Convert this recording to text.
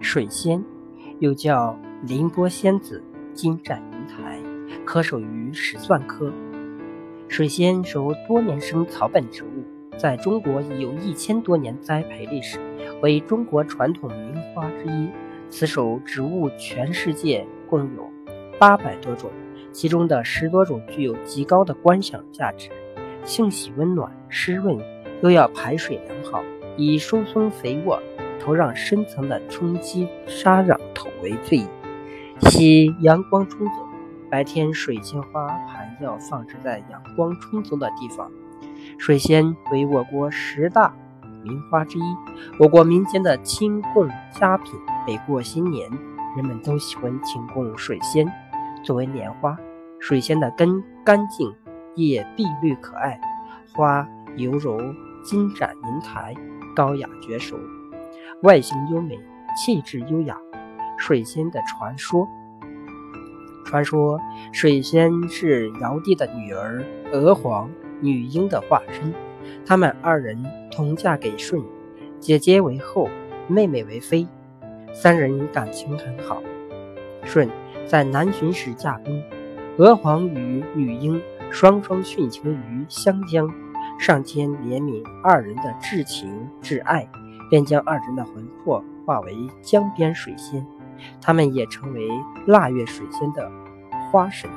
水仙，又叫凌波仙子、金盏云台，可属于石蒜科。水仙属多年生草本植物，在中国已有一千多年栽培历史，为中国传统名花之一。此属植物全世界共有八百多种，其中的十多种具有极高的观赏价值。性喜温暖、湿润，又要排水良好，以疏松肥沃、土壤深层的冲击沙壤土为最，喜阳光充足。白天，水仙花盘要放置在阳光充足的地方。水仙为我国十大名花之一，我国民间的清供佳品。每过新年，人们都喜欢请供水仙作为年花。水仙的根干净，叶碧绿可爱，花犹如金盏银台，高雅绝俗，外形优美，气质优雅。水仙的传说。传说水仙是尧帝的女儿娥皇女英的化身，他们二人同嫁给舜，姐姐为后，妹妹为妃，三人感情很好。舜在南巡时驾崩，娥皇与女英双双殉情于湘江，上天怜悯二人的至情至爱，便将二人的魂魄化为江边水仙。他们也成为腊月水仙的花神。